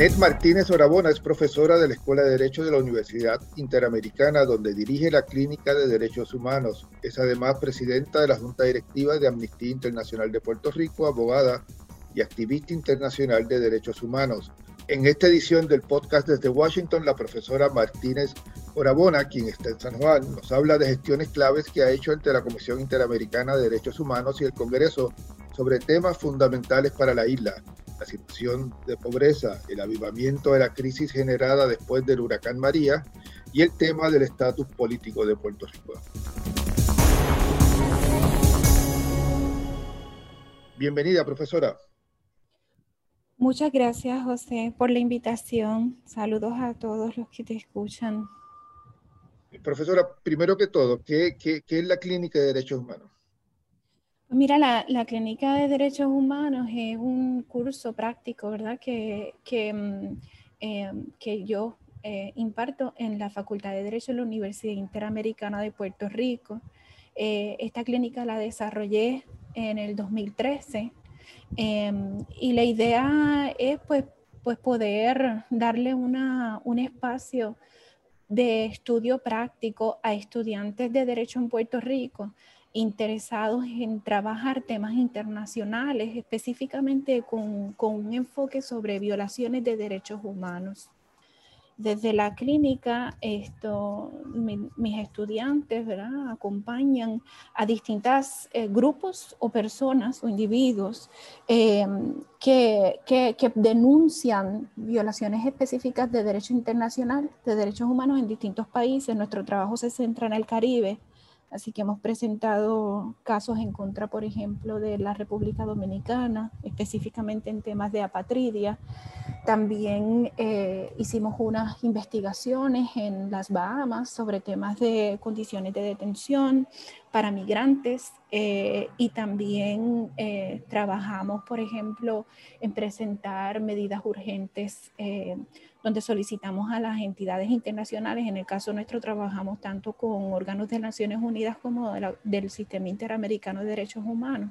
Anet Martínez Orabona es profesora de la Escuela de Derecho de la Universidad Interamericana, donde dirige la Clínica de Derechos Humanos. Es además presidenta de la Junta Directiva de Amnistía Internacional de Puerto Rico, abogada y activista internacional de derechos humanos. En esta edición del podcast desde Washington, la profesora Martínez Orabona, quien está en San Juan, nos habla de gestiones claves que ha hecho ante la Comisión Interamericana de Derechos Humanos y el Congreso sobre temas fundamentales para la isla, la situación de pobreza, el avivamiento de la crisis generada después del huracán María y el tema del estatus político de Puerto Rico. Bienvenida, profesora. Muchas gracias, José, por la invitación. Saludos a todos los que te escuchan. Profesora, primero que todo, ¿qué, es la Clínica de Derechos Humanos? Mira, la, Clínica de Derechos Humanos es un curso práctico, ¿verdad? Que, que, mm, eh, yo eh, imparto en la Facultad de Derecho de la Universidad Interamericana de Puerto Rico. Eh, esta clínica la desarrollé en el 2013 Em, y la idea es pues, pues poder darle una, un espacio de estudio práctico a estudiantes de derecho en Puerto Rico interesados en trabajar temas internacionales, específicamente con, con un enfoque sobre violaciones de derechos humanos desde la clínica, esto, mis estudiantes acompañan a distintos eh, grupos o personas o individuos que, que, que, denuncian violaciones específicas de derecho internacional, de derechos humanos en distintos países. Nuestro trabajo se centra en el Caribe, Así que hemos presentado casos en contra, por ejemplo, de la República Dominicana, específicamente en temas de apatridia. También eh, hicimos unas investigaciones en las Bahamas sobre temas de condiciones de detención para migrantes eh, y también eh, trabajamos, por ejemplo, en presentar medidas urgentes donde solicitamos a las entidades internacionales, en el caso nuestro trabajamos tanto con órganos de Naciones Unidas como del Sistema Interamericano de Derechos Humanos.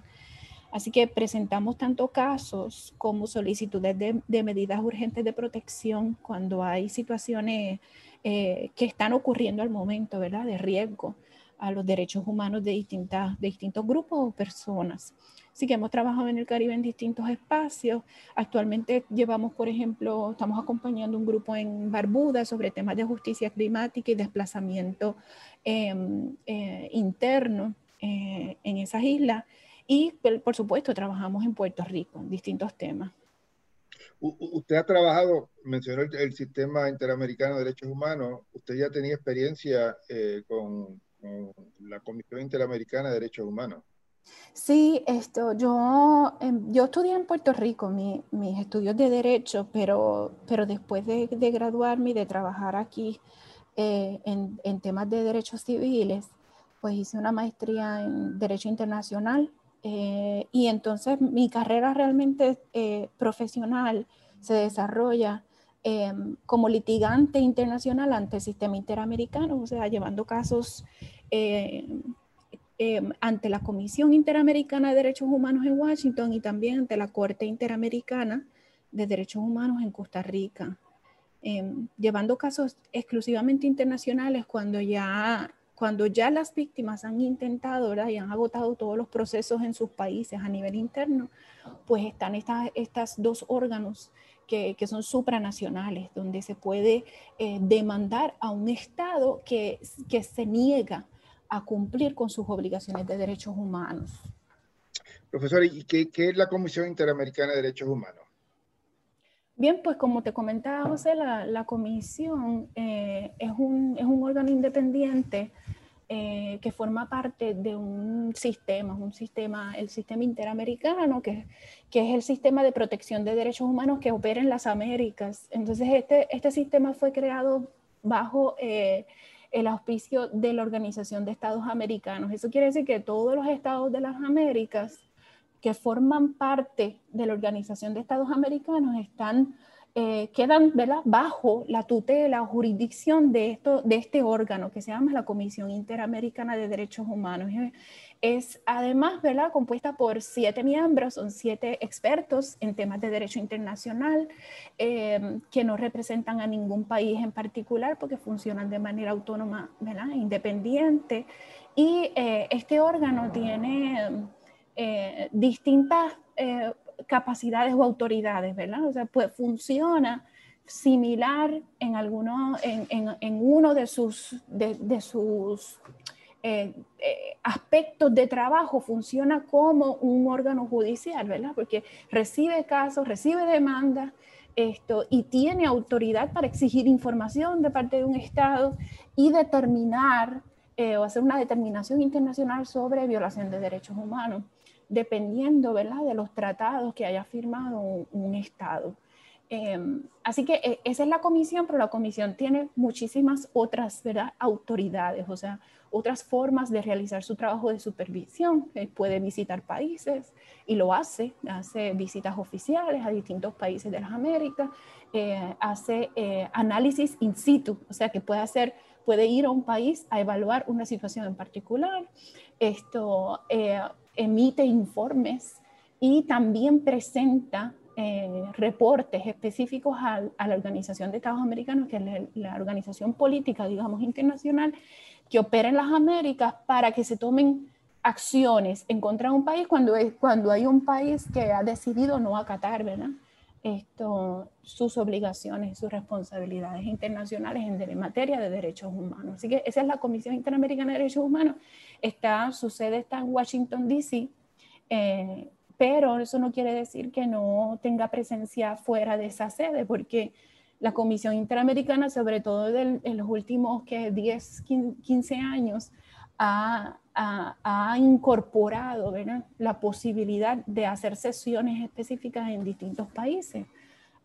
Así que presentamos tanto casos como solicitudes de, medidas urgentes de protección cuando hay situaciones eh, que están ocurriendo al momento, ¿verdad? De riesgo a los derechos humanos de, distintas, de distintos grupos o personas. Así que hemos trabajado en el Caribe en distintos espacios. Actualmente llevamos, por ejemplo, estamos acompañando un grupo en Barbuda sobre temas de justicia climática y desplazamiento em, eh, interno eh, en esas islas. Y, por supuesto, trabajamos en Puerto Rico en distintos temas. Usted ha trabajado, mencionó el, Sistema Interamericano de Derechos Humanos, usted ya tenía experiencia eh, con, con la Comisión Interamericana de Derechos Humanos. Sí, esto, yo, em, yo estudié en Puerto Rico mis estudios de derecho, pero, pero después de, graduarme y de trabajar aquí eh, en, en, temas de derechos civiles, pues hice una maestría en Derecho Internacional eh, y entonces mi carrera realmente eh, profesional se desarrolla em, como litigante internacional ante el sistema interamericano, o sea, llevando casos Em, ante la Comisión Interamericana de Derechos Humanos en Washington y también ante la Corte Interamericana de Derechos Humanos en Costa Rica, em, llevando casos exclusivamente internacionales cuando ya, cuando ya las víctimas han intentado y han agotado todos los procesos en sus países a nivel interno, pues están estas, estas dos órganos que, que, son supranacionales, donde se puede eh, demandar a un Estado que, que se niega a cumplir con sus obligaciones de derechos humanos. Profesor, ¿y qué, es la Comisión Interamericana de Derechos Humanos? Bien, pues como te comentaba José, la, comisión eh, es, un, es, un, órgano independiente eh, que forma parte de un sistema, un sistema, el sistema interamericano, que, que, es el sistema de protección de derechos humanos que opera en las Américas. Entonces, este, este sistema fue creado bajo eh, el auspicio de la Organización de Estados Americanos. Eso quiere decir que todos los estados de las Américas que forman parte de la Organización de Estados Americanos están, eh, quedan bajo la tutela o jurisdicción de, esto, de este órgano que se llama la Comisión Interamericana de Derechos Humanos. Es además, ¿verdad?, compuesta por siete miembros, son siete expertos en temas de derecho internacional em, que no representan a ningún país en particular porque funcionan de manera autónoma, ¿verdad?, independiente. Y eh, este órgano tiene eh, distintas eh, capacidades o autoridades, ¿verdad? O sea, pues funciona similar en, alguno, en, en, uno de sus, de, sus eh, eh, aspectos de trabajo, funciona como un órgano judicial, ¿verdad? Porque recibe casos, recibe demandas esto, y tiene autoridad para exigir información de parte de un Estado y determinar eh, o hacer una determinación internacional sobre violación de derechos humanos, dependiendo ¿verdad? de los tratados que haya firmado un Estado. Em, así que eh, esa es la comisión, pero la comisión tiene muchísimas otras ¿verdad? autoridades, o sea, otras formas de realizar su trabajo de supervisión. Eh, puede visitar países y lo hace, hace visitas oficiales a distintos países de las Américas, eh, hace análisis in situ, o sea, que puede hacer, puede ir a un país a evaluar una situación en particular. Esto emite informes y también presenta eh, reportes específicos a, la Organización de Estados Americanos, que es la, organización política, digamos, internacional, que opera en las Américas para que se tomen acciones en contra de un país cuando, es, cuando hay un país que ha decidido no acatar, ¿verdad? Esto, sus obligaciones, sus responsabilidades internacionales en materia de derechos humanos. Así que esa es la Comisión Interamericana de Derechos Humanos. Está, su sede está en Washington, D.C. Eh, pero eso no quiere decir que no tenga presencia fuera de esa sede, porque la Comisión Interamericana, sobre todo en los últimos que 10, 15 años, ha, incorporado la posibilidad de hacer sesiones específicas en distintos países.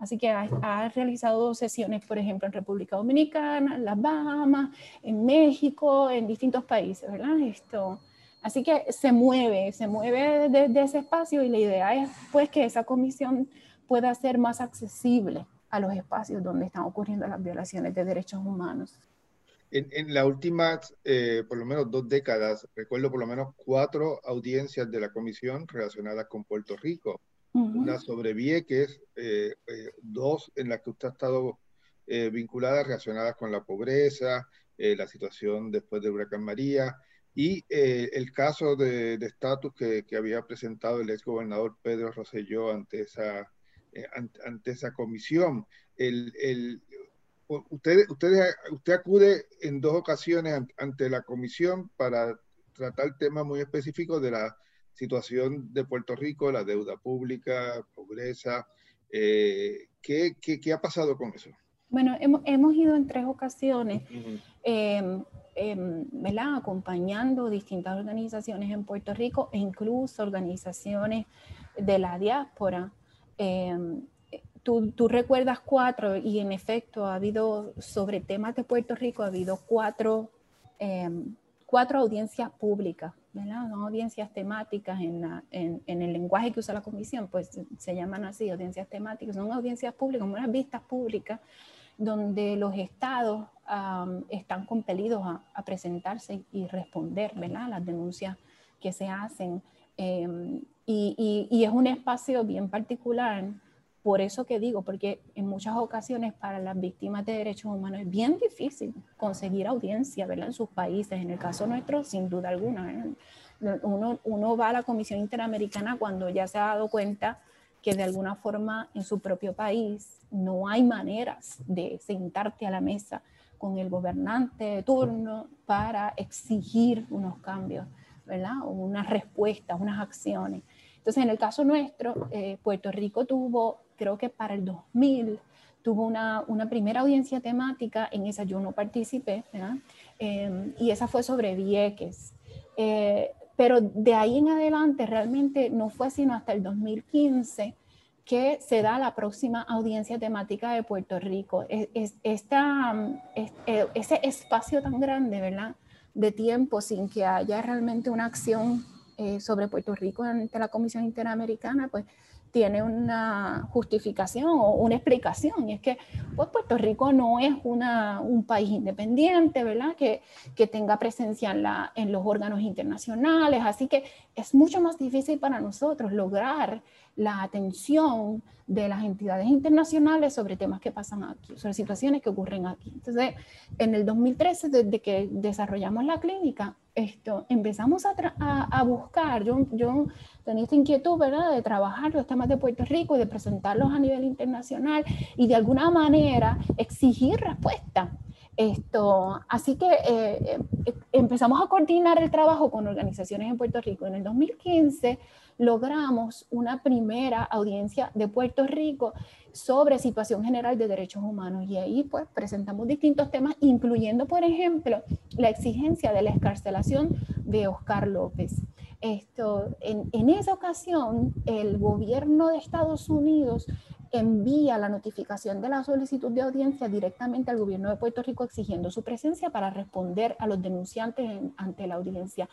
Así que ha, ha, realizado sesiones, por ejemplo, en República Dominicana, en las Bahamas, en México, en distintos países, ¿verdad? Esto, Así que se mueve, se mueve de, ese espacio y la idea es pues que esa comisión pueda ser más accesible a los espacios donde están ocurriendo las violaciones de derechos humanos. En, en las últimas, eh, por lo menos dos décadas, recuerdo por lo menos cuatro audiencias de la comisión relacionadas con Puerto Rico. Una sobre Vieques, eh, eh, dos en las que usted ha estado vinculada relacionadas con la pobreza, la situación después del huracán María, y eh, el caso de estatus que, que, había presentado el ex gobernador Pedro Rosselló ante esa, eh, ante, esa comisión. El, el, usted, usted, usted acude en dos ocasiones ante la comisión para tratar temas muy específicos de la situación de Puerto Rico, la deuda pública, pobreza. Eh, ¿qué, qué, qué, ha pasado con eso? Bueno, hemos, hemos ido en tres ocasiones. Em, acompañando distintas organizaciones en Puerto Rico e incluso organizaciones de la diáspora. Em, tú, tú, recuerdas cuatro y en efecto ha habido sobre temas de Puerto Rico, ha habido cuatro, cuatro audiencias públicas, ¿verdad? Son audiencias temáticas en, en, en, el lenguaje que usa la comisión, pues se llaman así, audiencias temáticas, son audiencias públicas, unas vistas públicas donde los estados están compelidos a, presentarse y responder ¿verdad? las denuncias que se hacen. Em, y, es un espacio bien particular, por eso que digo, porque en muchas ocasiones para las víctimas de derechos humanos es bien difícil conseguir audiencia ¿verdad? en sus países. En el caso nuestro, sin duda alguna. Uno, uno va a la Comisión Interamericana cuando ya se ha dado cuenta que de alguna forma en su propio país no hay maneras de sentarte a la mesa con el gobernante de turno para exigir unos cambios, ¿verdad? O unas respuestas, unas acciones. Entonces, en el caso nuestro, eh, Puerto Rico tuvo, creo que para el 2000, tuvo una, una, primera audiencia temática, en esa yo no participé, ¿verdad? Eh, y esa fue sobre Vieques. Eh, pero de ahí en adelante realmente no fue sino hasta el 2015 que se da la próxima audiencia temática de Puerto Rico. Es, esta, eh, ese espacio tan grande, ¿verdad? De tiempo sin que haya realmente una acción sobre Puerto Rico ante la Comisión Interamericana, pues tiene una justificación o una explicación, y es que pues, Puerto Rico no es una, un país independiente, ¿verdad? Que, que tenga presencia en, en los órganos internacionales, así que es mucho más difícil para nosotros lograr la atención de las entidades internacionales sobre temas que pasan aquí, sobre situaciones que ocurren aquí. Entonces, en el 2013, desde que desarrollamos la clínica, esto, empezamos a, a, buscar, yo, yo tenía esta inquietud, ¿verdad?, de trabajar los temas de Puerto Rico y de presentarlos a nivel internacional y de alguna manera exigir respuesta. Esto, así que eh, eh, empezamos a coordinar el trabajo con organizaciones en Puerto Rico. En el 2015 logramos una primera audiencia de Puerto Rico sobre situación general de derechos humanos y ahí pues presentamos distintos temas, incluyendo por ejemplo la exigencia de la escarcelación de Oscar López. Esto, en, en esa ocasión, el gobierno de Estados Unidos envía la notificación de la solicitud de audiencia directamente al gobierno de Puerto Rico exigiendo su presencia para responder a los denunciantes ante la audiencia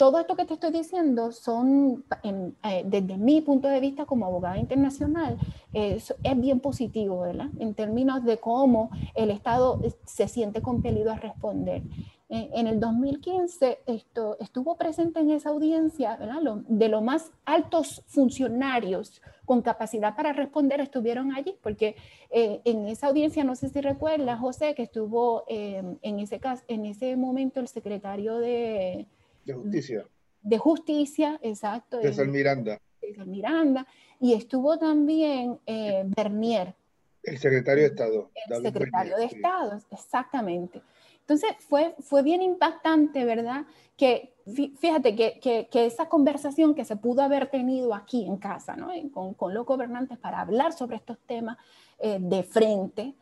todo esto que te estoy diciendo son, eh, desde mi punto de vista como abogada internacional, es, bien positivo, ¿verdad? En términos de cómo el Estado se siente compelido a responder. en el 2015 esto, estuvo presente en esa audiencia, ¿verdad? de los más altos funcionarios con capacidad para responder estuvieron allí, porque eh, en esa audiencia, no sé si recuerda, José, que estuvo eh, en, ese caso, en ese momento el secretario de de justicia. De justicia, exacto. De Miranda. De Miranda. Y estuvo también eh, Bernier. El secretario de Estado. El secretario de Estado, exactamente. Entonces fue, fue bien impactante, ¿verdad? Que fíjate que, que, que, esa conversación que se pudo haber tenido aquí en casa, ¿no? con, con los gobernantes para hablar sobre estos temas eh, de frente,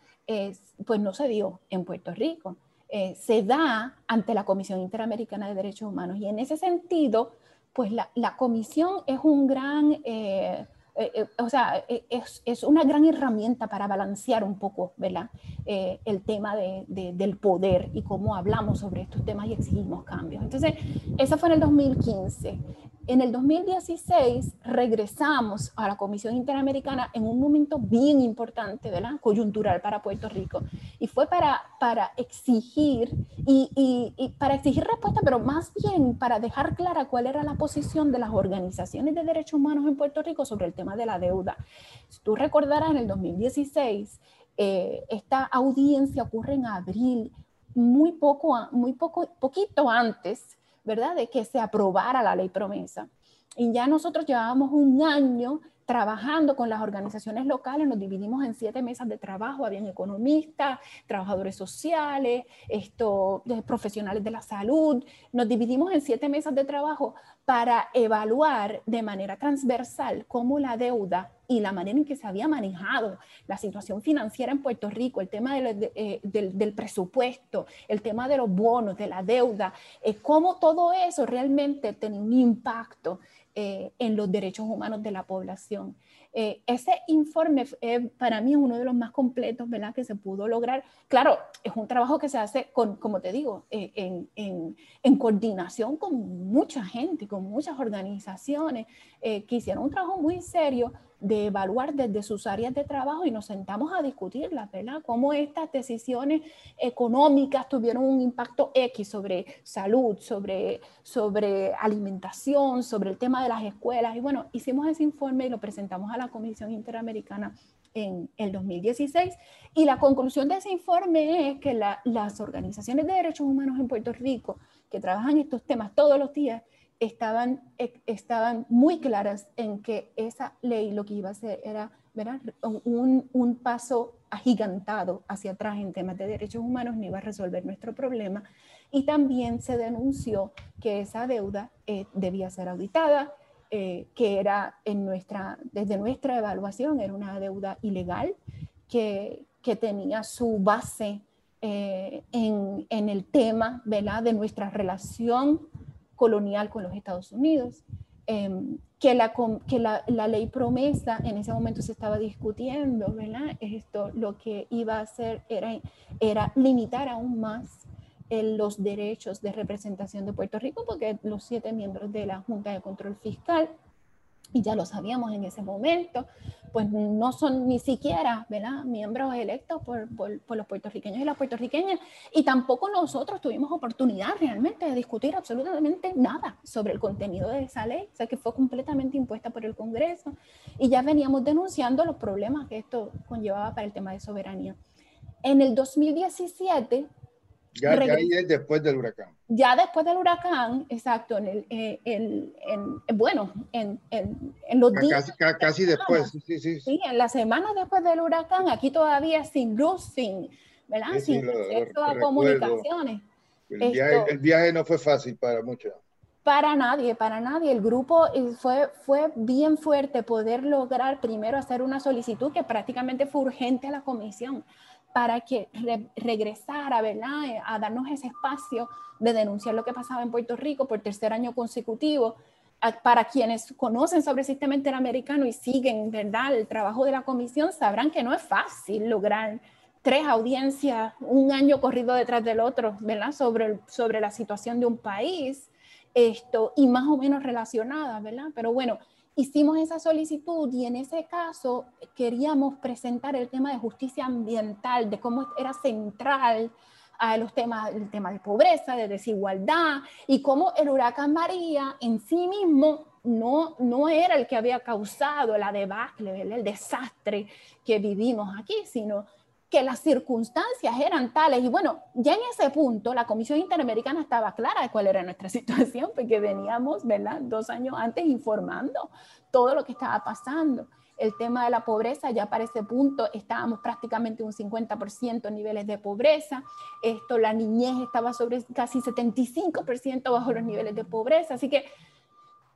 pues no se dio en Puerto Rico. Eh, se da ante la Comisión Interamericana de Derechos Humanos. Y en ese sentido, pues la, comisión es un gran, eh, eh, o sea, es, una gran herramienta para balancear un poco, ¿verdad? el tema de, del poder y cómo hablamos sobre estos temas y exigimos cambios. Entonces, eso fue en el 2015. En el 2016 regresamos a la Comisión Interamericana en un momento bien importante, ¿verdad? Coyuntural para Puerto Rico. Y fue para, para exigir, y, y, para exigir respuesta, pero más bien para dejar clara cuál era la posición de las organizaciones de derechos humanos en Puerto Rico sobre el tema de la deuda. Si tú recordarás, en el 2016, eh, esta audiencia ocurre en abril, muy poco, muy poco, poquito antes ¿verdad? De que se aprobara la ley promesa. Y ya nosotros llevábamos un año trabajando con las organizaciones locales, nos dividimos en siete mesas de trabajo, habían economistas, trabajadores sociales, esto, profesionales de la salud, nos dividimos en siete mesas de trabajo para evaluar de manera transversal cómo la deuda y la manera en que se había manejado la situación financiera en Puerto Rico, el tema eh, del, presupuesto, el tema de los bonos, de la deuda, eh, cómo todo eso realmente tenía un impacto eh, en los derechos humanos de la población. Eh, ese informe para mí es uno de los más completos ¿verdad? que se pudo lograr. Claro, es un trabajo que se hace, con, como te digo, eh, en, en, en, coordinación con mucha gente, con muchas organizaciones que hicieron un trabajo muy serio de evaluar desde sus áreas de trabajo y nos sentamos a discutirlas, ¿verdad? Cómo estas decisiones económicas tuvieron un impacto X sobre salud, sobre, sobre alimentación, sobre el tema de las escuelas. Y bueno, hicimos ese informe y lo presentamos a la Comisión Interamericana en el 2016. Y la conclusión de ese informe es que las organizaciones de derechos humanos en Puerto Rico, que trabajan estos temas todos los días, estaban, e, estaban muy claras en que esa ley lo que iba a hacer era Un, un, paso agigantado hacia atrás en temas de derechos humanos, no iba a resolver nuestro problema. Y también se denunció que esa deuda eh, debía ser auditada, eh, que era en nuestra, desde nuestra evaluación, era una deuda ilegal, que, que tenía su base eh, en, en, el tema ¿verdad? de nuestra relación colonial con los Estados Unidos, em, que, la, que la, ley promesa en ese momento se estaba discutiendo, ¿verdad? Esto lo que iba a hacer era, era limitar aún más los derechos de representación de Puerto Rico, porque los siete miembros de la Junta de Control Fiscal y ya lo sabíamos en ese momento, pues no son ni siquiera ¿verdad? miembros electos por, por, los puertorriqueños y las puertorriqueñas, y tampoco nosotros tuvimos oportunidad realmente de discutir absolutamente nada sobre el contenido de esa ley, o sea que fue completamente impuesta por el Congreso, y ya veníamos denunciando los problemas que esto conllevaba para el tema de soberanía. En el 2017 ya, ya es después del huracán. Ya después del huracán, exacto, en el, eh, en, bueno, en, en, los días. Casi, después, sí, sí, sí. en las semanas después del huracán, aquí todavía sin luz, sin, ¿verdad? sin comunicaciones. El viaje, el viaje, no fue fácil para muchos. Para nadie, para nadie. El grupo eh, fue, fue bien fuerte poder lograr primero hacer una solicitud que prácticamente fue urgente a la comisión para que regresara, ¿verdad? Eh, a darnos ese espacio de denunciar lo que pasaba en Puerto Rico por tercer año consecutivo. Para quienes conocen sobre el sistema interamericano y siguen, ¿verdad?, el trabajo de la comisión, sabrán que no es fácil lograr tres audiencias, un año corrido detrás del otro, ¿verdad?, sobre, sobre la situación de un país, esto, y más o menos relacionadas, ¿verdad? Pero bueno, hicimos esa solicitud y en ese caso queríamos presentar el tema de justicia ambiental, de cómo era central a los temas, el tema de pobreza, de desigualdad y cómo el huracán María en sí mismo no, no era el que había causado la debacle, el desastre que vivimos aquí, sino que las circunstancias eran tales. Y bueno, ya en ese punto la Comisión Interamericana estaba clara de cuál era nuestra situación, porque veníamos, ¿verdad?, dos años antes informando todo lo que estaba pasando. El tema de la pobreza, ya para ese punto estábamos prácticamente un 50% en niveles de pobreza. Esto, la niñez estaba sobre casi 75% bajo los niveles de pobreza. Así que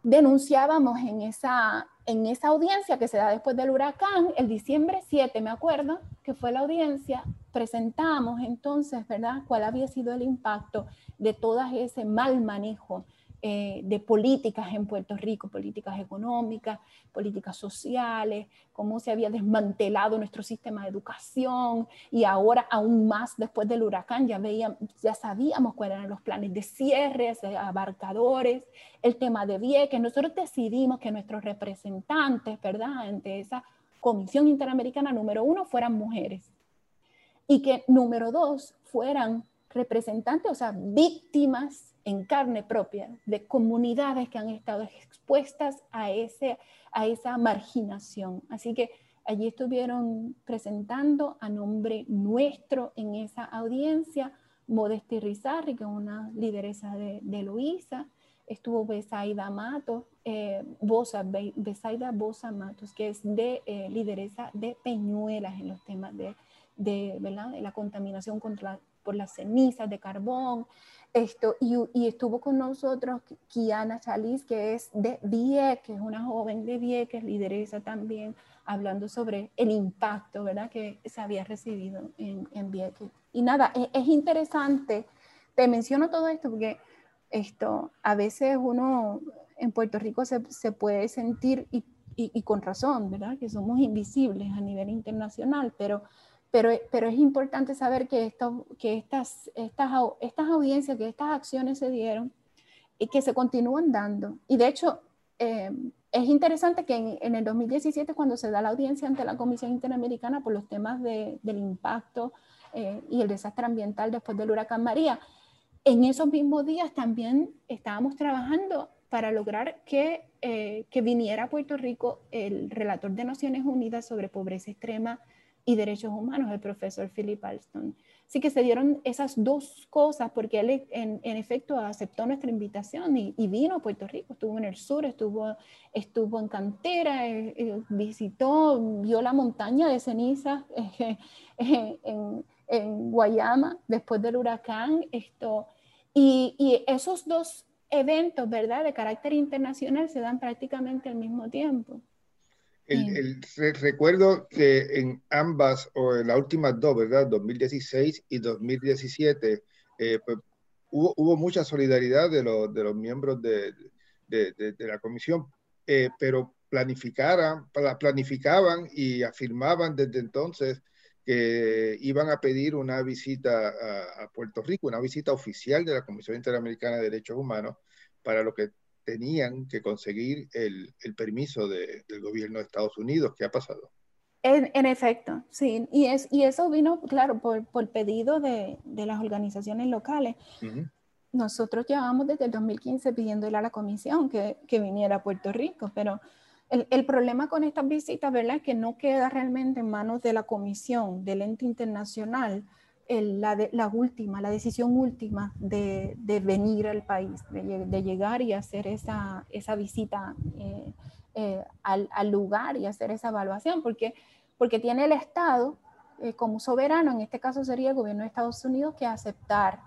denunciábamos en esa, en esa audiencia que se da después del huracán, el diciembre 7, me acuerdo, que fue la audiencia, presentamos entonces, ¿verdad?, cuál había sido el impacto de todo ese mal manejo eh, de políticas en Puerto Rico, políticas económicas, políticas sociales, cómo se había desmantelado nuestro sistema de educación y ahora aún más después del huracán ya, veíamos, ya sabíamos cuáles eran los planes de cierres, de abarcadores, el tema de Vieques. Nosotros decidimos que nuestros representantes, ¿verdad?, ante esa Comisión Interamericana número uno fueran mujeres y que número dos fueran representantes, o sea, víctimas en carne propia de comunidades que han estado expuestas a, ese, a esa marginación. Así que allí estuvieron presentando a nombre nuestro en esa audiencia Modesti Rizarri, que es una lideresa de, de Luisa, estuvo Besaida Matos, eh, Bosa, Besaida Bosa Matos, que es de eh, lideresa de Peñuelas en los temas de, de, ¿verdad? de la contaminación contra, por las cenizas de carbón, esto, y, estuvo con nosotros Kiana Chaliz, que es de Vieques, una joven de Vieques, lideresa también, hablando sobre el impacto, ¿verdad?, que se había recibido en, en Vieques. Y nada, es, es, interesante, te menciono todo esto porque esto, a veces uno en Puerto Rico se, se puede sentir, y, y, y con razón, ¿verdad?, que somos invisibles a nivel internacional, pero pero, pero es importante saber que, esto, que estas, estas, estas audiencias, que estas acciones se dieron y que se continúan dando. Y de hecho, eh, es interesante que en, el 2017, cuando se da la audiencia ante la Comisión Interamericana por los temas de, del impacto eh, y el desastre ambiental después del huracán María, en esos mismos días también estábamos trabajando para lograr que, eh, que viniera a Puerto Rico el relator de Naciones Unidas sobre pobreza extrema y Derechos Humanos, el profesor Philip Alston. Así que se dieron esas dos cosas porque él en, efecto aceptó nuestra invitación y, vino a Puerto Rico, estuvo en el sur, estuvo, estuvo en Cantera, eh, eh, visitó, vio la montaña de cenizas en, en, Guayama después del huracán. Esto, y, y esos dos eventos, ¿verdad?, de carácter internacional se dan prácticamente al mismo tiempo. El, recuerdo que en ambas, o en las últimas dos, ¿verdad? 2016 y 2017, eh, pues, hubo, hubo, mucha solidaridad de, los, de los miembros de, de, de, la comisión, eh, pero planificaran, planificaban y afirmaban desde entonces que iban a pedir una visita a, Puerto Rico, una visita oficial de la Comisión Interamericana de Derechos Humanos, para lo que tenían que conseguir el, permiso del gobierno de Estados Unidos. ¿Qué ha pasado? En, efecto, sí. Y, es, y eso vino, claro, por, por pedido de, de, las organizaciones locales. Nosotros llevábamos desde el 2015 pidiéndole a la comisión que, que viniera a Puerto Rico, pero el, problema con estas visitas, ¿verdad? Es que no queda realmente en manos de la comisión, del ente internacional, la, última, la decisión última de, venir al país, de, llegar y hacer esa, visita eh, eh, al, lugar y hacer esa evaluación, porque, porque tiene el Estado eh, como soberano, en este caso sería el gobierno de Estados Unidos, que aceptar.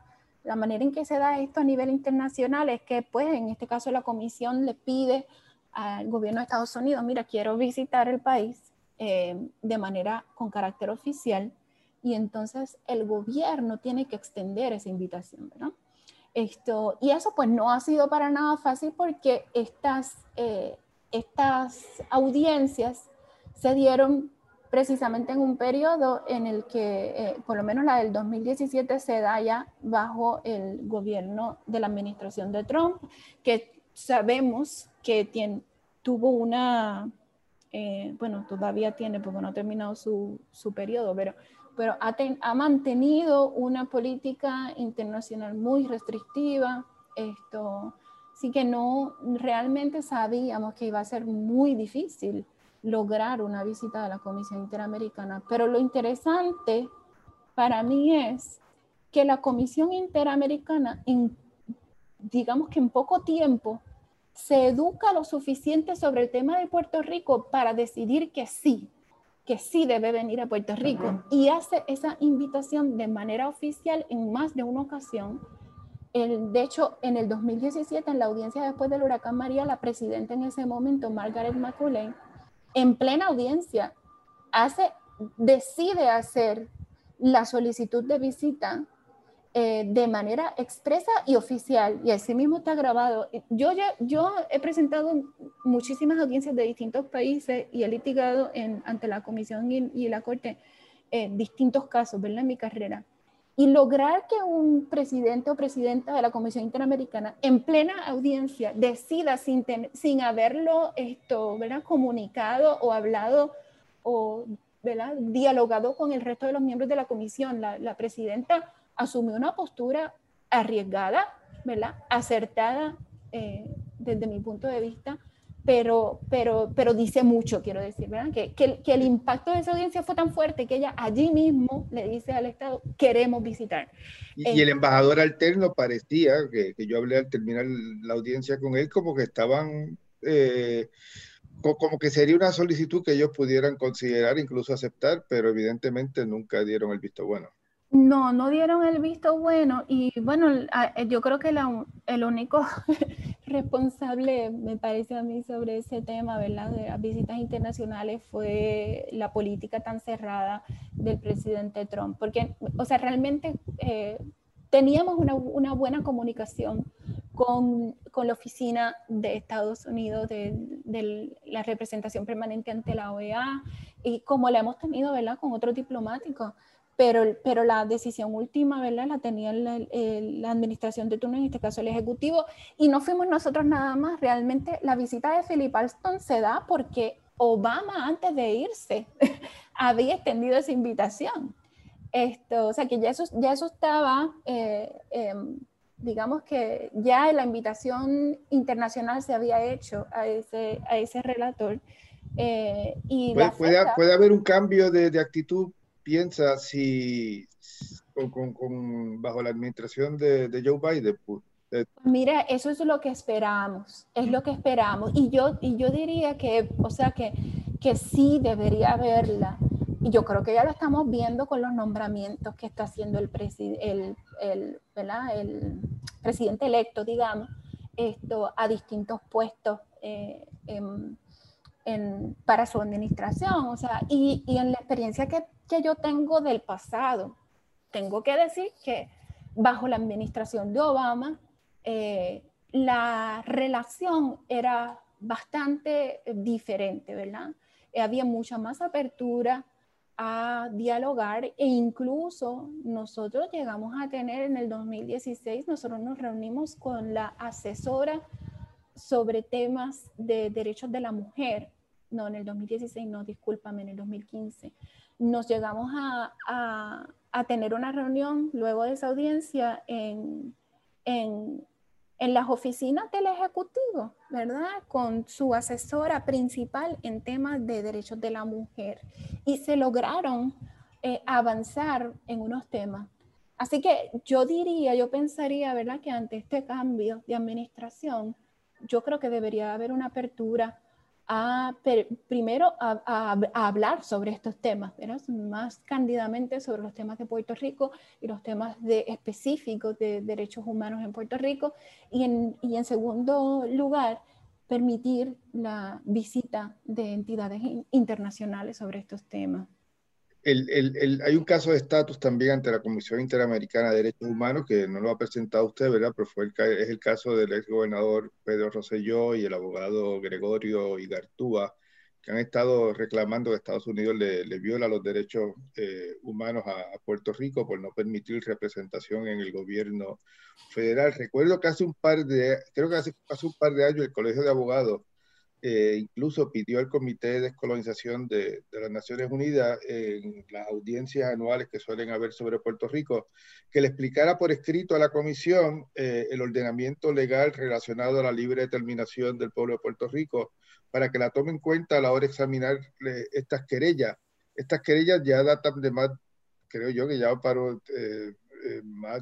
La manera en que se da esto a nivel internacional es que, pues, en este caso la comisión le pide al gobierno de Estados Unidos, mira, quiero visitar el país eh, de manera con carácter oficial y entonces el gobierno tiene que extender esa invitación, ¿verdad? Esto, y eso pues no ha sido para nada fácil porque estas, eh, estas audiencias se dieron precisamente en un periodo en el que, eh, por lo menos la del 2017, se da ya bajo el gobierno de la administración de Trump, que sabemos que tiene, tuvo una, eh, bueno, todavía tiene, porque no ha terminado su, su periodo, pero, pero ha, ha, mantenido una política internacional muy restrictiva. Esto, sí que no realmente sabíamos que iba a ser muy difícil lograr una visita a la Comisión Interamericana. Pero lo interesante para mí es que la Comisión Interamericana en digamos que en poco tiempo se educa lo suficiente sobre el tema de Puerto Rico para decidir que sí, que sí debe venir a Puerto Rico y hace esa invitación de manera oficial en más de una ocasión. de hecho, en el 2017, en la audiencia después del huracán María, la presidenta en ese momento, Margaret McCulley, en plena audiencia, hace, decide hacer la solicitud de visita eh, de manera expresa y oficial, y así mismo está grabado. Yo, ya, yo he presentado muchísimas audiencias de distintos países y he litigado en, ante la Comisión y, la Corte eh, distintos casos, ¿verdad? En mi carrera. Y lograr que un presidente o presidenta de la Comisión Interamericana en plena audiencia decida sin, sin haberlo esto, ¿verdad? comunicado o hablado o ¿verdad? dialogado con el resto de los miembros de la comisión, la, la presidenta asumió una postura arriesgada, ¿verdad? Acertada eh, desde mi punto de vista, pero, pero, pero dice mucho, quiero decir, ¿verdad? Que, que, el impacto de esa audiencia fue tan fuerte que ella allí mismo le dice al Estado, queremos visitar. Y, el eh, embajador alterno parecía, que, que, yo hablé al terminar la audiencia con él, como que estaban... Eh, como que sería una solicitud que ellos pudieran considerar, incluso aceptar, pero evidentemente nunca dieron el visto bueno. No, no dieron el visto bueno y bueno, eh, yo creo que el único responsable, me parece a mí, sobre ese tema, ¿verdad? De las visitas internacionales fue la política tan cerrada del presidente Trump, porque, o sea, realmente eh, teníamos una, buena comunicación con, con, la oficina de Estados Unidos, de, de, la representación permanente ante la OEA, y como la hemos tenido, ¿verdad? Con otros diplomáticos pero, pero la decisión última, ¿verdad? La tenía la, la, administración de turno, en este caso el Ejecutivo, y no fuimos nosotros nada más. Realmente la visita de Philip Alston se da porque Obama, antes de irse, había extendido esa invitación. Esto, o sea, que ya eso, ya eso estaba, eh, em, digamos que ya la invitación internacional se había hecho a ese, a ese relator. Eh, y puede, puede, haber un cambio de, de actitud piensa si con, bajo la administración de, Joe Biden? Pues, Mira, eso es lo que esperamos, es lo que esperamos. Y yo, y yo diría que, o sea, que, que sí debería haberla. Y yo creo que ya lo estamos viendo con los nombramientos que está haciendo el, el, el, el presidente electo, digamos, esto, a distintos puestos eh, para su administración. O sea, y, y en la experiencia que que yo tengo del pasado. Tengo que decir que bajo la administración de Obama, eh, la relación era bastante diferente, ¿verdad? Eh, había mucha más apertura a dialogar e incluso nosotros llegamos a tener en el 2016, nosotros nos reunimos con la asesora sobre temas de derechos de la mujer, no en el 2016, no, discúlpame, en el 2015. Nos llegamos a, a, a tener una reunión luego de esa audiencia en, en, en las oficinas del Ejecutivo, ¿verdad? Con su asesora principal en temas de derechos de la mujer. Y se lograron eh, avanzar en unos temas. Así que yo diría, yo pensaría, ¿verdad? Que ante este cambio de administración, yo creo que debería haber una apertura a, primero a, hablar sobre estos temas, más cándidamente sobre los temas de Puerto Rico y los temas de, específicos de derechos humanos en Puerto Rico. Y en, y en segundo lugar, permitir la visita de entidades internacionales sobre estos temas hay un caso de estatus también ante la Comisión Interamericana de Derechos Humanos que no lo ha presentado usted, ¿verdad? Pero fue el, es el caso del ex gobernador Pedro Rosselló y el abogado Gregorio Igartúa, que han estado reclamando que Estados Unidos le, viola los derechos eh, humanos a, Puerto Rico por no permitir representación en el gobierno federal. Recuerdo que hace un par de, creo que hace, hace un par de años el Colegio de Abogados eh, incluso pidió al Comité de Descolonización de, las Naciones Unidas en las audiencias anuales que suelen haber sobre Puerto Rico, que le explicara por escrito a la Comisión eh, el ordenamiento legal relacionado a la libre determinación del pueblo de Puerto Rico, para que la tome en cuenta a la hora de examinar estas querellas. Estas querellas ya datan de más, creo yo que ya paró eh, más,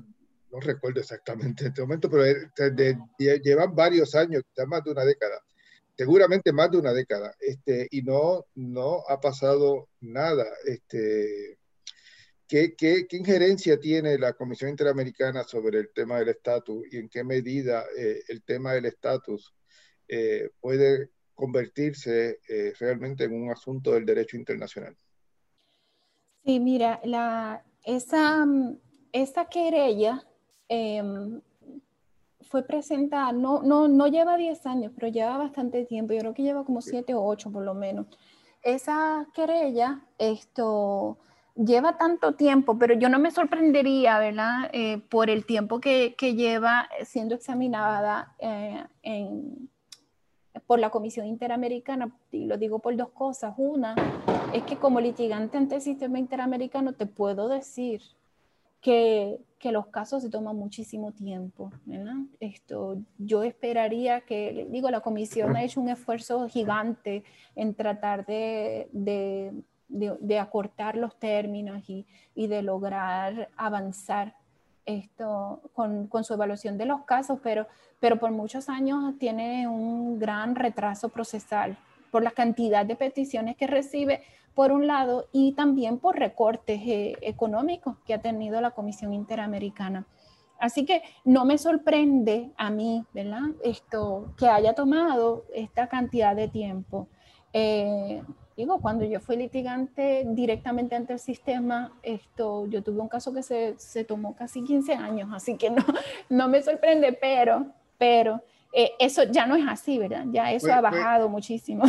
no recuerdo exactamente en este momento, pero llevan varios años, ya más de una década seguramente más de una década, este, y no, no ha pasado nada. Este, ¿qué, qué, qué injerencia tiene la Comisión Interamericana sobre el tema del estatus y en qué medida eh, el tema del estatus eh, puede convertirse eh, realmente en un asunto del derecho internacional? Sí, mira, la, esa, esa querella em, fue presentada, no, no, no lleva 10 años, pero lleva bastante tiempo, yo creo que lleva como 7 o 8 por lo menos. Esa querella, esto lleva tanto tiempo, pero yo no me sorprendería, ¿verdad? Eh, por el tiempo que, que lleva siendo examinada eh, en, por la Comisión Interamericana, y lo digo por dos cosas. Una es que como litigante ante el sistema interamericano te puedo decir que, que, los casos se toman muchísimo tiempo. ¿verdad? Esto, yo esperaría que, digo, la comisión ha hecho un esfuerzo gigante en tratar de, de, de, acortar los términos y, y, de lograr avanzar esto con, con, su evaluación de los casos, pero, pero por muchos años tiene un gran retraso procesal por la cantidad de peticiones que recibe, por un lado, y también por recortes eh, económicos que ha tenido la Comisión Interamericana. Así que no me sorprende a mí, ¿verdad? Esto, que haya tomado esta cantidad de tiempo. Eh, digo, cuando yo fui litigante directamente ante el sistema, esto, yo tuve un caso que se, se tomó casi 15 años, así que no, no me sorprende, pero, pero eh, eso ya no es así, ¿verdad? Ya eso ha bajado muchísimo.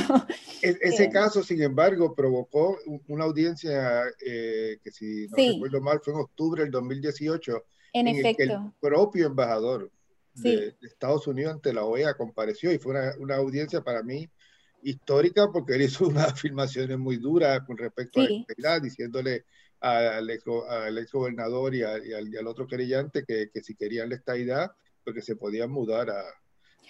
E-, ese eh, caso, sin embargo, provocó una audiencia eh, que, si no recuerdo mal, fue en octubre del 2018. En, efecto. El, propio embajador de, Estados Unidos ante la OEA compareció y fue una, una, audiencia para mí histórica porque él hizo unas afirmaciones muy duras con respecto a la integridad, diciéndole al ex, al ex gobernador y, al, y al, otro querellante que, que si querían la estadidad, porque pues se podían mudar a,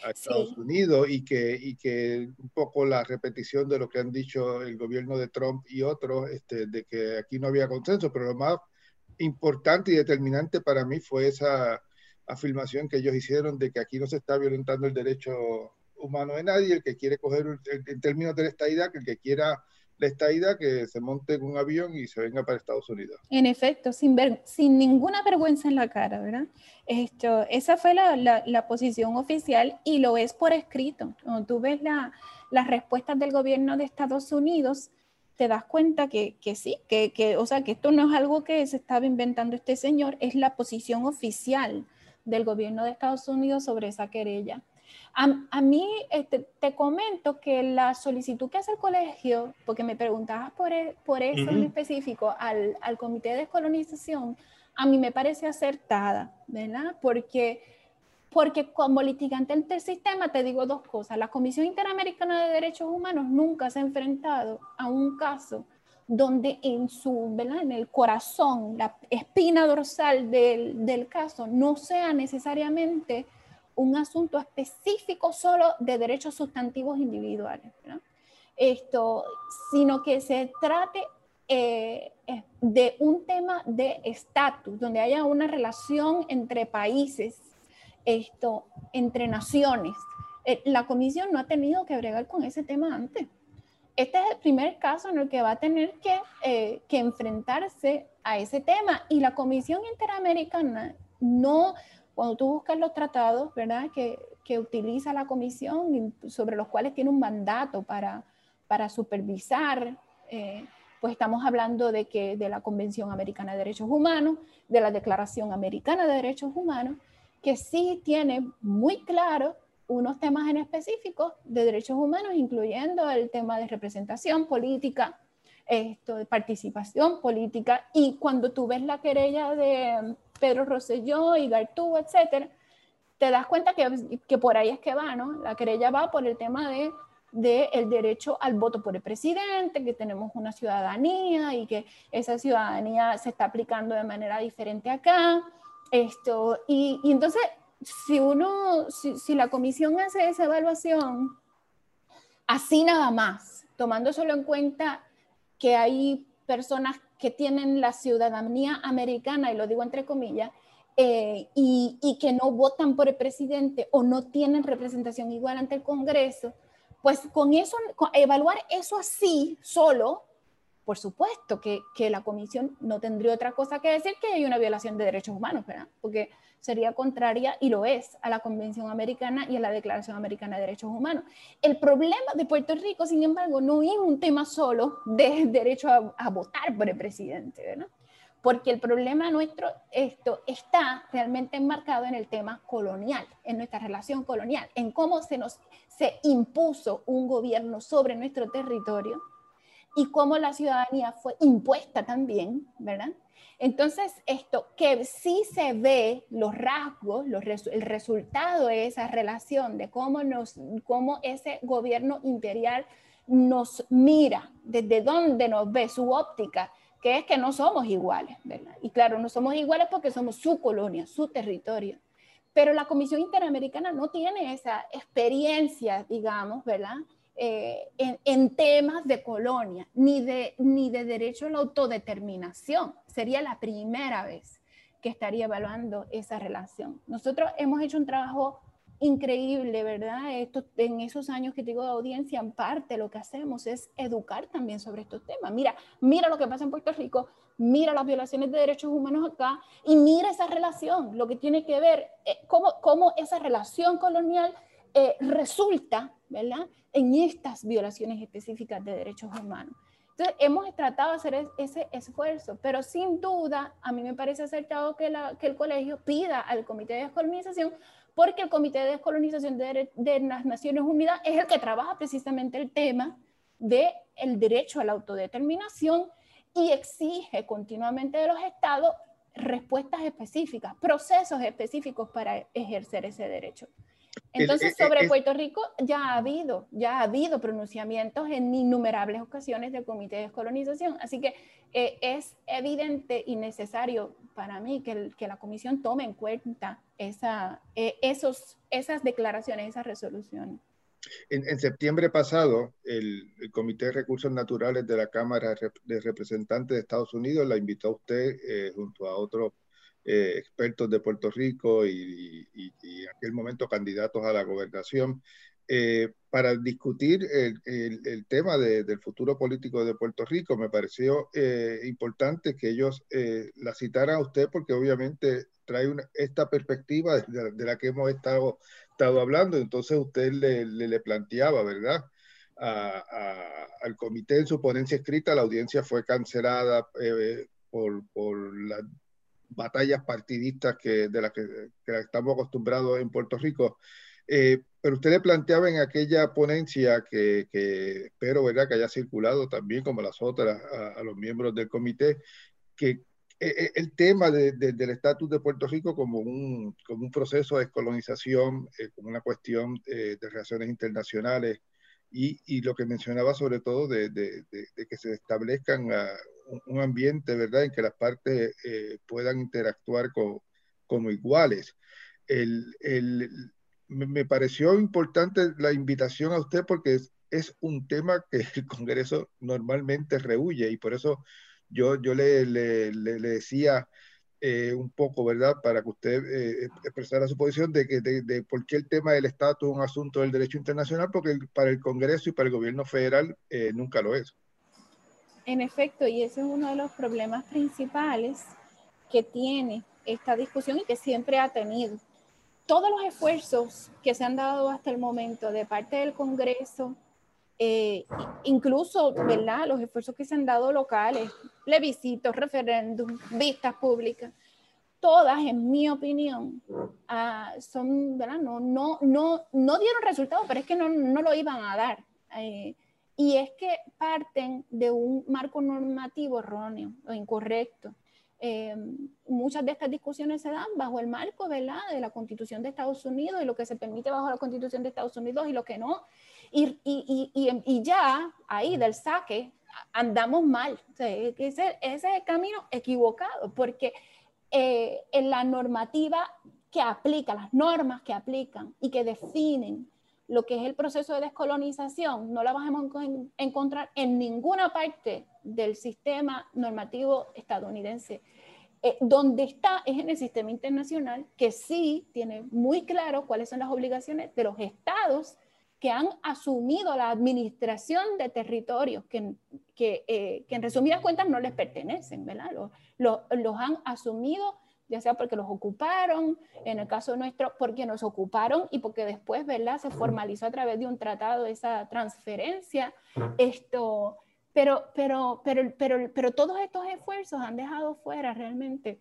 a Estados Unidos y que, y que un poco la repetición de lo que han dicho el gobierno de Trump y otros, este, de que aquí no había consenso, pero lo más importante y determinante para mí fue esa afirmación que ellos hicieron de que aquí no se está violentando el derecho humano de nadie, el que quiere coger, en términos de esta idea, que el que quiera la estadía que se monte en un avión y se venga para Estados Unidos. En efecto, sin, ver, sin ninguna vergüenza en la cara, ¿verdad? Esto, esa fue la, la, posición oficial y lo es por escrito. Cuando tú ves la, las respuestas del gobierno de Estados Unidos, te das cuenta que, que sí, que, que, o sea, que esto no es algo que se estaba inventando este señor, es la posición oficial del gobierno de Estados Unidos sobre esa querella. A, mí este, te comento que la solicitud que hace el colegio, porque me preguntabas por, e, por eso en específico, al, al, Comité de Descolonización, a mí me parece acertada, ¿verdad? Porque, porque como litigante del sistema te digo dos cosas. La Comisión Interamericana de Derechos Humanos nunca se ha enfrentado a un caso donde en su, ¿verdad? En el corazón, la espina dorsal del, del caso no sea necesariamente un asunto específico solo de derechos sustantivos individuales, Esto, sino que se trate eh, de un tema de estatus, donde haya una relación entre países, esto, entre naciones. Eh, la comisión no ha tenido que bregar con ese tema antes. Este es el primer caso en el que va a tener que, eh, que enfrentarse a ese tema y la Comisión Interamericana no, cuando tú buscas los tratados, ¿verdad? Que, que utiliza la comisión sobre los cuales tiene un mandato para, para supervisar, eh, pues estamos hablando de, que, de la Convención Americana de Derechos Humanos, de la Declaración Americana de Derechos Humanos, que sí tiene muy claro unos temas en específico de derechos humanos, incluyendo el tema de representación política, esto de participación política, y cuando tú ves la querella de Pedro Rosselló y Gartú, etcétera, te das cuenta que, que, por ahí es que va, ¿no? La querella va por el tema de, de, el derecho al voto por el presidente, que tenemos una ciudadanía y que esa ciudadanía se está aplicando de manera diferente acá. Esto, y, y entonces, si uno, si, si, la comisión hace esa evaluación, así nada más, tomando solo en cuenta que hay personas que tienen la ciudadanía americana, y lo digo entre comillas, eh, y, y, que no votan por el presidente o no tienen representación igual ante el Congreso, pues con eso, evaluar eso así solo, por supuesto que, que, la comisión no tendría otra cosa que decir que hay una violación de derechos humanos, ¿verdad? Porque sería contraria, y lo es, a la Convención Americana y a la Declaración Americana de Derechos Humanos. El problema de Puerto Rico, sin embargo, no es un tema solo de derecho a, votar por el presidente, ¿verdad? Porque el problema nuestro esto está realmente enmarcado en el tema colonial, en nuestra relación colonial, en cómo se nos se impuso un gobierno sobre nuestro territorio y cómo la ciudadanía fue impuesta también, ¿verdad? Entonces, esto que sí se ve los rasgos, los, el resultado de esa relación, de cómo, nos, cómo ese gobierno imperial nos mira, desde dónde nos ve su óptica, que es que no somos iguales, ¿verdad? Y claro, no somos iguales porque somos su colonia, su territorio. Pero la Comisión Interamericana no tiene esa experiencia, digamos, ¿verdad? Eh, en, temas de colonia, ni de, ni de derecho a la autodeterminación. Sería la primera vez que estaría evaluando esa relación. Nosotros hemos hecho un trabajo increíble, ¿verdad? Esto, en esos años que digo de audiencia, en parte lo que hacemos es educar también sobre estos temas. Mira, mira lo que pasa en Puerto Rico, mira las violaciones de derechos humanos acá y mira esa relación, lo que tiene que ver, eh, cómo, cómo, esa relación colonial eh, resulta, ¿verdad? En estas violaciones específicas de derechos humanos. Entonces, hemos tratado de hacer ese esfuerzo, pero sin duda, a mí me parece acertado que, el colegio pida al Comité de Descolonización, porque el Comité de Descolonización de, las Naciones Unidas es el que trabaja precisamente el tema del el derecho a la autodeterminación y exige continuamente de los estados respuestas específicas, procesos específicos para ejercer ese derecho. Entonces, e, e, sobre Puerto Rico ya ha habido, ya ha habido pronunciamientos en innumerables ocasiones del Comité de Descolonización. Así que eh, es evidente y necesario para mí que, que la Comisión tome en cuenta esa, eh, esos, esas declaraciones, esas resoluciones. En, septiembre pasado, el, Comité de Recursos Naturales de la Cámara de Representantes de Estados Unidos la invitó a usted eh, junto a otros eh, expertos de Puerto Rico y, en aquel momento candidatos a la gobernación eh, para discutir el, el, tema del futuro político de Puerto Rico. Me pareció eh, importante que ellos la citaran a usted porque obviamente trae una, esta perspectiva de, la que hemos estado, estado hablando. Entonces usted le, le, planteaba, ¿verdad? al comité en su ponencia escrita, la audiencia fue cancelada por, por la batallas partidistas que, de las que, estamos acostumbrados en Puerto Rico. Eh, pero usted le planteaba en aquella ponencia que, que espero ¿verdad? que haya circulado también, como las otras, a, los miembros del comité, que el tema del estatus de Puerto Rico como un, como un proceso de descolonización, como una cuestión de relaciones internacionales, y, y, lo que mencionaba sobre todo de, de, de que se establezcan un ambiente, ¿verdad?, en que las partes eh, puedan interactuar como iguales. El, el, me pareció importante la invitación a usted porque es, es, un tema que el Congreso normalmente rehuye y por eso yo, yo le, le, le decía eh, un poco, ¿verdad?, para que usted eh, expresara su posición de, que, de, de, por qué el tema del estatus es un asunto del derecho internacional, porque para el Congreso y para el gobierno federal eh, nunca lo es. En efecto, y ese es uno de los problemas principales que tiene esta discusión y que siempre ha tenido. Todos los esfuerzos que se han dado hasta el momento de parte del Congreso, eh, incluso ¿verdad? los esfuerzos que se han dado locales, plebiscitos, referéndum, vistas públicas, todas, en mi opinión, uh, son, ¿verdad? No, no, no, no dieron resultados, pero es que no, no lo iban a dar. Eh, y es que parten de un marco normativo erróneo o incorrecto. Eh, muchas de estas discusiones se dan bajo el marco ¿verdad? de la Constitución de Estados Unidos y lo que se permite bajo la Constitución de Estados Unidos y lo que no. Y, y, y, y ya ahí del saque andamos mal. ese, ese, es el camino equivocado, porque eh, en la normativa que aplica, las normas que aplican y que definen lo que es el proceso de descolonización, no la vamos a encontrar en ninguna parte del sistema normativo estadounidense. Eh, donde está es en el sistema internacional, que sí tiene muy claro cuáles son las obligaciones de los estados que han asumido la administración de territorios que, que, eh, que en resumidas cuentas no les pertenecen, ¿verdad? Los, los han asumido ya sea porque los ocuparon, en el caso nuestro, porque nos ocuparon y porque después, ¿verdad? Se formalizó a través de un tratado esa transferencia. Esto, pero, pero, pero, pero, pero todos estos esfuerzos han dejado fuera realmente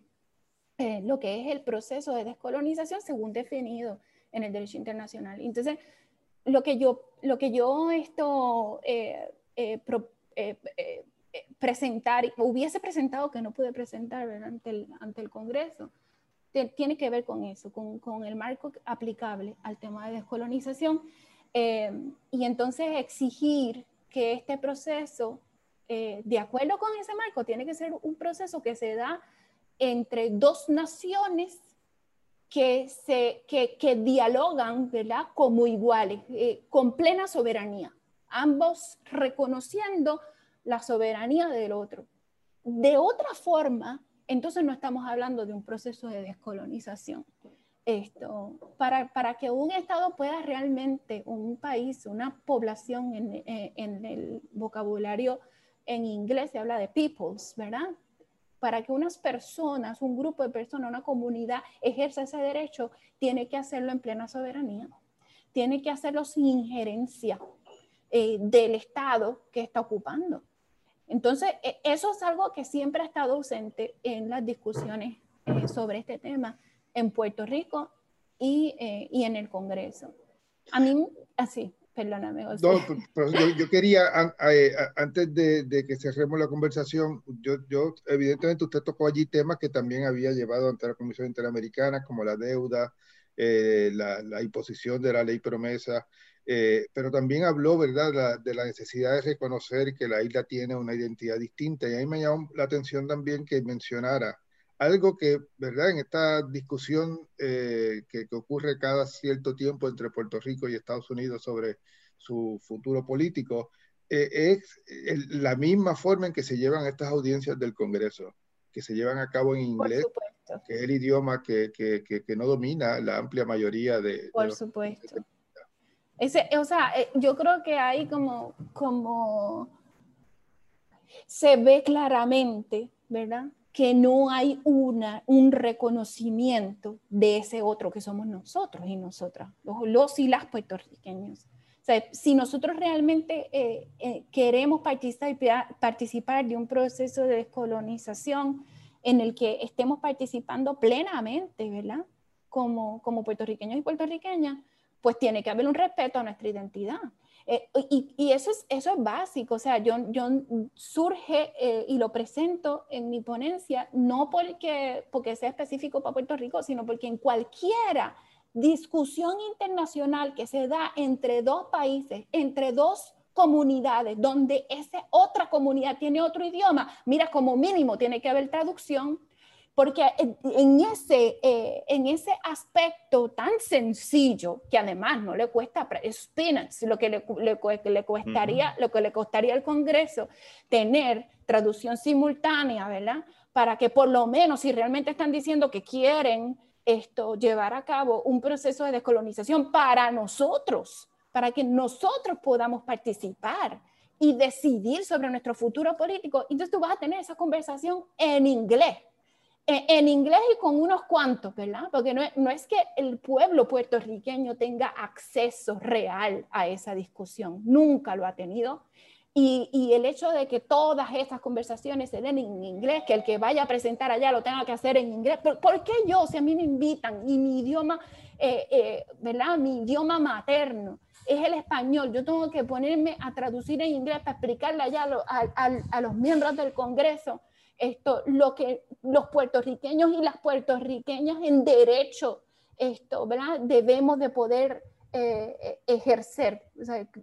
eh, lo que es el proceso de descolonización según definido en el derecho internacional. Entonces, lo que yo, lo que yo esto, eh, eh, presentar, hubiese presentado que no pude presentar ante el, ante el Congreso, tiene que ver con eso, con, con, el marco aplicable al tema de descolonización. Eh, y entonces exigir que este proceso, eh, de acuerdo con ese marco, tiene que ser un proceso que se da entre dos naciones que, se, que, que dialogan ¿verdad? como iguales, eh, con plena soberanía, ambos reconociendo la soberanía del otro. De otra forma, entonces no estamos hablando de un proceso de descolonización. Esto, para, para que un Estado pueda realmente, un país, una población en, eh, en, el vocabulario en inglés se habla de peoples, ¿verdad? Para que unas personas, un grupo de personas, una comunidad ejerza ese derecho, tiene que hacerlo en plena soberanía, tiene que hacerlo sin injerencia eh, del Estado que está ocupando. Entonces, e, eso es algo que siempre ha estado ausente en las discusiones eh, sobre este tema en Puerto Rico y, eh, y, en el Congreso. A mí, así, perdóname. No, pero yo, yo, quería, eh, antes de, de, que cerremos la conversación, yo, yo, evidentemente usted tocó allí temas que también había llevado ante la Comisión Interamericana, como la deuda, la, la, imposición de la ley promesa, eh, pero también habló, ¿verdad?, de la necesidad de reconocer que la isla tiene una identidad distinta. Y a mí me llamó la atención también que mencionara algo que, ¿verdad?, en esta discusión eh, que, que, ocurre cada cierto tiempo entre Puerto Rico y Estados Unidos sobre su futuro político, eh, es el, la misma forma en que se llevan estas audiencias del Congreso, que se llevan a cabo en inglés, que es el idioma que, que, que, no domina la amplia mayoría de... Por de supuesto. Ese, o sea, eh, yo creo que hay como, como, se ve claramente, ¿verdad? Que no hay una, un reconocimiento de ese otro que somos nosotros y nosotras, los, y las puertorriqueños. O sea, si nosotros realmente eh, eh, queremos participar, participar de un proceso de descolonización en el que estemos participando plenamente, ¿verdad? Como, como puertorriqueños y puertorriqueñas, pues tiene que haber un respeto a nuestra identidad. Eh, y, eso, es, eso es básico, o sea, yo, yo surge eh, y lo presento en mi ponencia no porque, porque sea específico para Puerto Rico, sino porque en cualquiera discusión internacional que se da entre dos países, entre dos comunidades, donde esa otra comunidad tiene otro idioma, mira, como mínimo tiene que haber traducción, porque en ese, eh, en ese aspecto tan sencillo, que además no le cuesta spinach, lo que le, le, le costaría, lo que le costaría al Congreso tener traducción simultánea, ¿verdad? Para que por lo menos, si realmente están diciendo que quieren esto, llevar a cabo un proceso de descolonización para nosotros, para que nosotros podamos participar y decidir sobre nuestro futuro político, entonces tú vas a tener esa conversación en inglés en inglés y con unos cuantos, ¿verdad? Porque no, no, es que el pueblo puertorriqueño tenga acceso real a esa discusión, nunca lo ha tenido. Y, y, el hecho de que todas estas conversaciones se den en inglés, que el que vaya a presentar allá lo tenga que hacer en inglés, ¿por, qué yo, si a mí me invitan y mi idioma, eh, eh, ¿verdad? Mi idioma materno es el español, yo tengo que ponerme a traducir en inglés para explicarle allá a, a, a los miembros del Congreso esto, lo que los puertorriqueños y las puertorriqueñas en derecho, esto, ¿verdad? Debemos de poder eh, ejercer,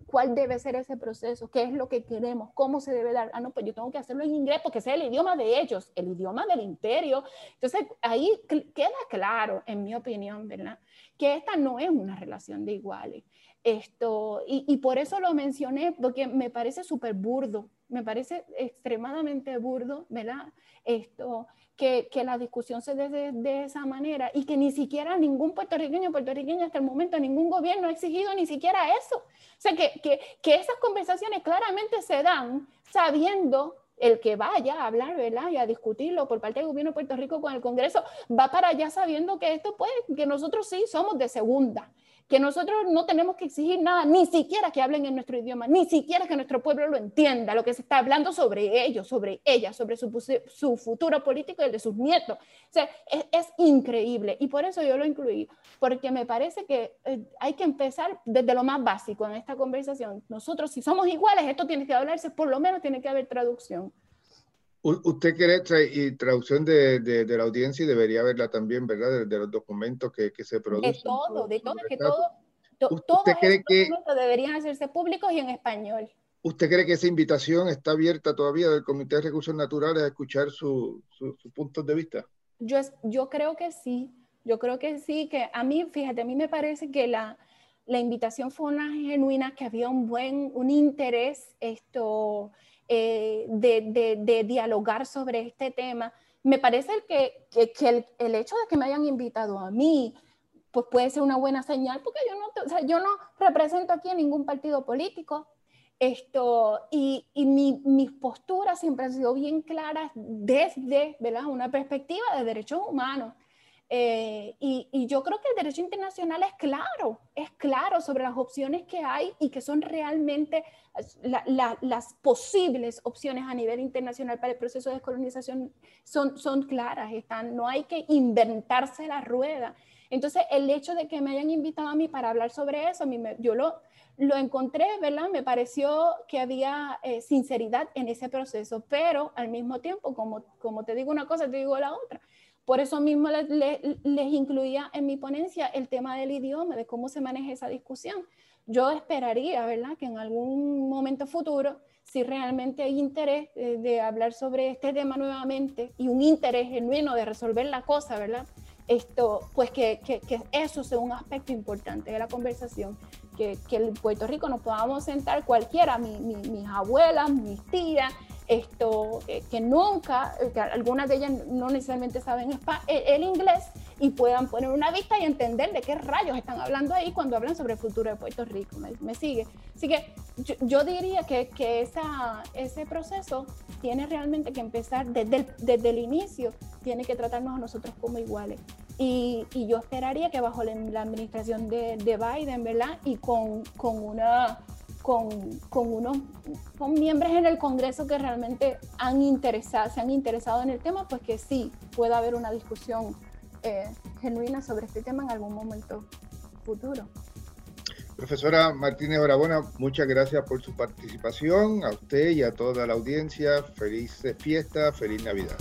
cuál debe ser ese proceso, qué es lo que queremos, cómo se debe dar. Ah, no, pues yo tengo que hacerlo en inglés porque es el idioma de ellos, el idioma del imperio. Entonces, ahí queda claro, en mi opinión, ¿verdad? Que esta no es una relación de iguales. Esto, y, por eso lo mencioné, porque me parece súper burdo me parece extremadamente burdo, ¿verdad? Esto, que, que la discusión se dé de, esa manera y que ni siquiera ningún puertorriqueño o puertorriqueña hasta el momento, ningún gobierno ha exigido ni siquiera eso. O sea, que, que, que esas conversaciones claramente se dan sabiendo el que vaya a hablar, ¿verdad? Y a discutirlo por parte del gobierno de Puerto Rico con el Congreso, va para allá sabiendo que esto puede, que nosotros sí somos de segunda que nosotros no tenemos que exigir nada, ni siquiera que hablen en nuestro idioma, ni siquiera que nuestro pueblo lo entienda, lo que se está hablando sobre ellos, sobre ella, sobre su, su futuro político y el de sus nietos. O sea, es, increíble y por eso yo lo incluí, porque me parece que eh, hay que empezar desde lo más básico en esta conversación. Nosotros, si somos iguales, esto tiene que hablarse, por lo menos tiene que haber traducción. Usted quiere y traducción de, de, la audiencia y debería verla también, ¿verdad? De, los documentos que, que, se producen. De todo, de todo, que todo, todos cree que, deberían hacerse públicos y en español. ¿Usted cree que esa invitación está abierta todavía del Comité de Recursos Naturales a escuchar sus su, puntos de vista? Yo, yo creo que sí, yo creo que sí, que a mí, fíjate, a mí me parece que la, la invitación fue una genuina, que había un buen, un interés, esto, eh, de, dialogar sobre este tema. Me parece que, que, el, hecho de que me hayan invitado a mí, pues puede ser una buena señal, porque yo no, yo no represento aquí a ningún partido político. Esto, y, y mi, mis posturas siempre han sido bien claras desde ¿verdad? una perspectiva de derechos humanos. Eh, y, yo creo que el derecho internacional es claro, es claro sobre las opciones que hay y que son realmente las posibles opciones a nivel internacional para el proceso de descolonización son, son claras, están, no hay que inventarse la rueda. Entonces, el hecho de que me hayan invitado a mí para hablar sobre eso, a mí yo lo, lo encontré, ¿verdad? Me pareció que había eh, sinceridad en ese proceso, pero al mismo tiempo, como, como te digo una cosa, te digo la otra por eso mismo les, incluía en mi ponencia el tema del idioma, de cómo se maneja esa discusión. Yo esperaría, ¿verdad?, que en algún momento futuro, si realmente hay interés de, hablar sobre este tema nuevamente y un interés genuino de resolver la cosa, ¿verdad? Esto, pues que, que, eso sea un aspecto importante de la conversación, que, que en Puerto Rico nos podamos sentar cualquiera, mis abuelas, mis tías, esto, eh, que nunca, eh, que algunas de ellas no necesariamente saben eh, el, inglés y puedan poner una vista y entender de qué rayos están hablando ahí cuando hablan sobre el futuro de Puerto Rico. ¿Me, sigue? Así que yo, diría que, que esa, ese proceso tiene realmente que empezar desde el, desde el inicio, tiene que tratarnos a nosotros como iguales. Y, y yo esperaría que bajo la, administración de, de, Biden, ¿verdad? Y con, con una con, con, unos con miembros en el Congreso que realmente han interesado, se han interesado en el tema, pues que sí pueda haber una discusión eh, genuina sobre este tema en algún momento futuro. Profesora Martínez Barabona, muchas gracias por su participación. A usted y a toda la audiencia, feliz fiesta, feliz Navidad.